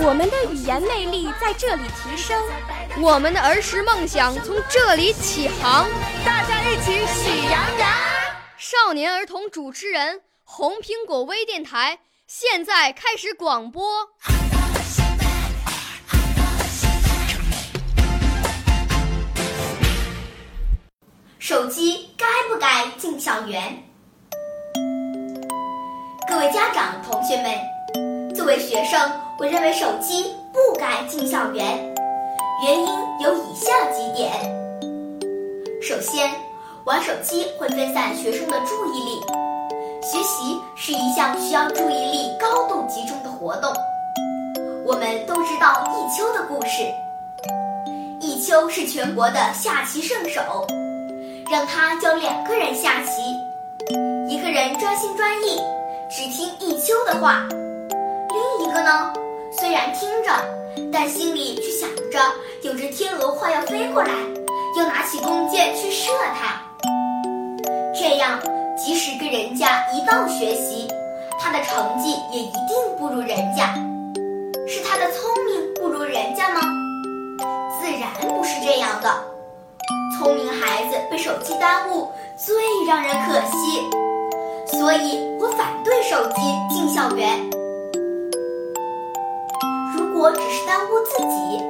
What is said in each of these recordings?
我们的语言魅力在这里提升，我们的儿时梦想从这里起航。大家一起喜羊羊。少年儿童主持人，红苹果微电台。现在开始广播。手机该不该进校园？各位家长、同学们，作为学生，我认为手机不该进校园，原因有以下几点。首先，玩手机会分散学生的注意力。学习是一项需要注意力高度集中的活动。我们都知道弈秋的故事。弈秋是全国的下棋圣手，让他教两个人下棋，一个人专心专意，只听弈秋的话；另一个呢，虽然听着，但心里却想着有只天鹅快要飞过来，要拿起弓箭去射它。这样。即使跟人家一道学习，他的成绩也一定不如人家。是他的聪明不如人家吗？自然不是这样的。聪明孩子被手机耽误，最让人可惜。所以我反对手机进校园。如果只是耽误自己，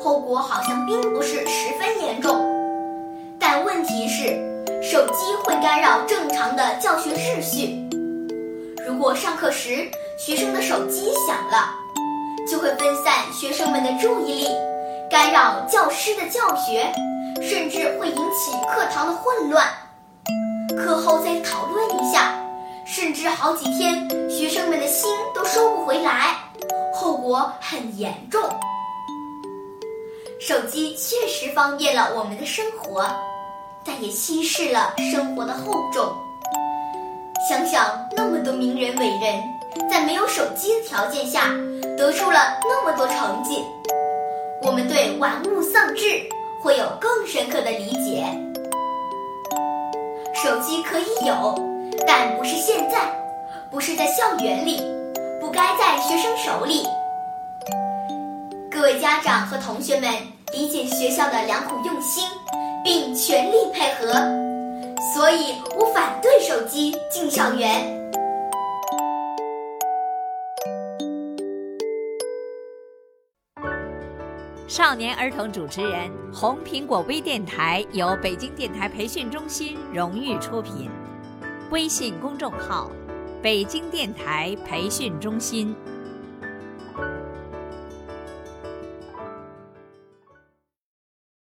后果好像并不是十分严重。但问题是。手机会干扰正常的教学秩序。如果上课时学生的手机响了，就会分散学生们的注意力，干扰教师的教学，甚至会引起课堂的混乱。课后再讨论一下，甚至好几天学生们的心都收不回来，后果很严重。手机确实方便了我们的生活。但也稀释了生活的厚重。想想那么多名人伟人，在没有手机的条件下，得出了那么多成绩，我们对玩物丧志会有更深刻的理解。手机可以有，但不是现在，不是在校园里，不该在学生手里。各位家长和同学们，理解学校的良苦用心。并全力配合，所以我反对手机进校园。少年儿童主持人，红苹果微电台由北京电台培训中心荣誉出品，微信公众号：北京电台培训中心。